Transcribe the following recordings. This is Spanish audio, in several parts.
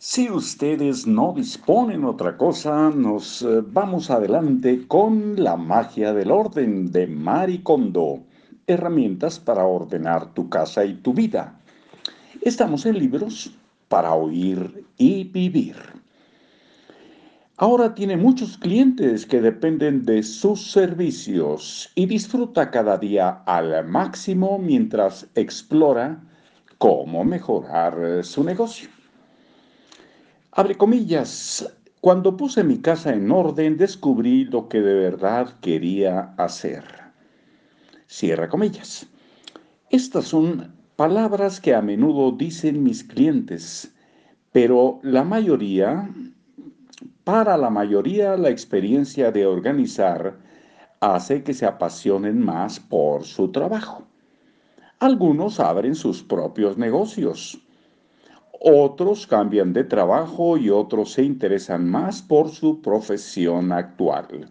Si ustedes no disponen otra cosa, nos eh, vamos adelante con la magia del orden de Maricondo. Herramientas para ordenar tu casa y tu vida. Estamos en libros para oír y vivir. Ahora tiene muchos clientes que dependen de sus servicios y disfruta cada día al máximo mientras explora cómo mejorar su negocio. Abre comillas, cuando puse mi casa en orden descubrí lo que de verdad quería hacer. Cierra comillas. Estas son palabras que a menudo dicen mis clientes, pero la mayoría, para la mayoría la experiencia de organizar hace que se apasionen más por su trabajo. Algunos abren sus propios negocios otros cambian de trabajo y otros se interesan más por su profesión actual.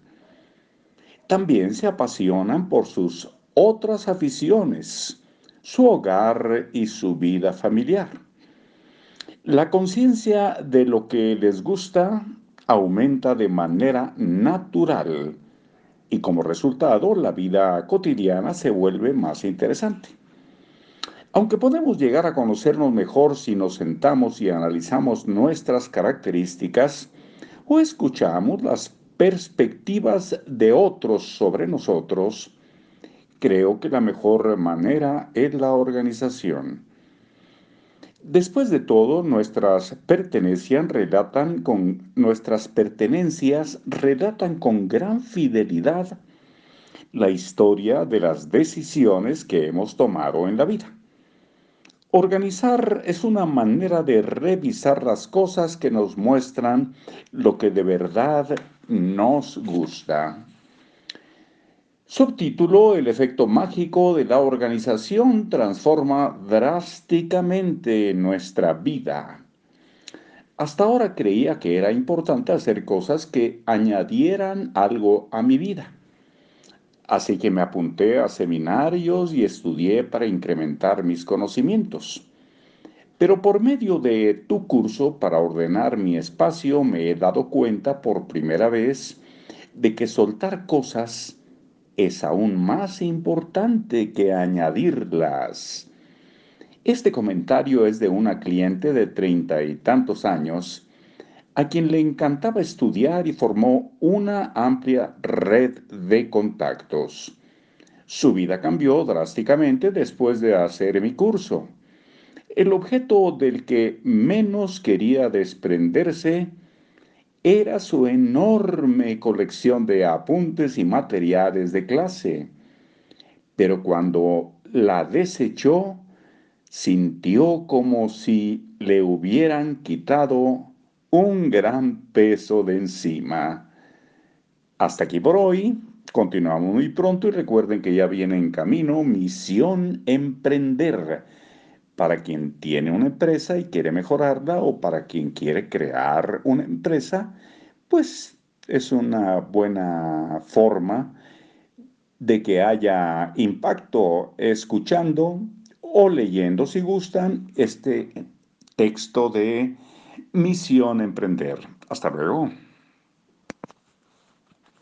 También se apasionan por sus otras aficiones, su hogar y su vida familiar. La conciencia de lo que les gusta aumenta de manera natural y como resultado la vida cotidiana se vuelve más interesante. Aunque podemos llegar a conocernos mejor si nos sentamos y analizamos nuestras características o escuchamos las perspectivas de otros sobre nosotros, creo que la mejor manera es la organización. Después de todo, nuestras pertenencias relatan con nuestras pertenencias relatan con gran fidelidad la historia de las decisiones que hemos tomado en la vida. Organizar es una manera de revisar las cosas que nos muestran lo que de verdad nos gusta. Subtítulo, el efecto mágico de la organización transforma drásticamente nuestra vida. Hasta ahora creía que era importante hacer cosas que añadieran algo a mi vida. Así que me apunté a seminarios y estudié para incrementar mis conocimientos. Pero por medio de tu curso para ordenar mi espacio me he dado cuenta por primera vez de que soltar cosas es aún más importante que añadirlas. Este comentario es de una cliente de treinta y tantos años a quien le encantaba estudiar y formó una amplia red de contactos. Su vida cambió drásticamente después de hacer mi curso. El objeto del que menos quería desprenderse era su enorme colección de apuntes y materiales de clase. Pero cuando la desechó, sintió como si le hubieran quitado un gran peso de encima. Hasta aquí por hoy. Continuamos muy pronto y recuerden que ya viene en camino Misión Emprender para quien tiene una empresa y quiere mejorarla o para quien quiere crear una empresa, pues es una buena forma de que haya impacto escuchando o leyendo si gustan este texto de Misión Emprender. Hasta luego.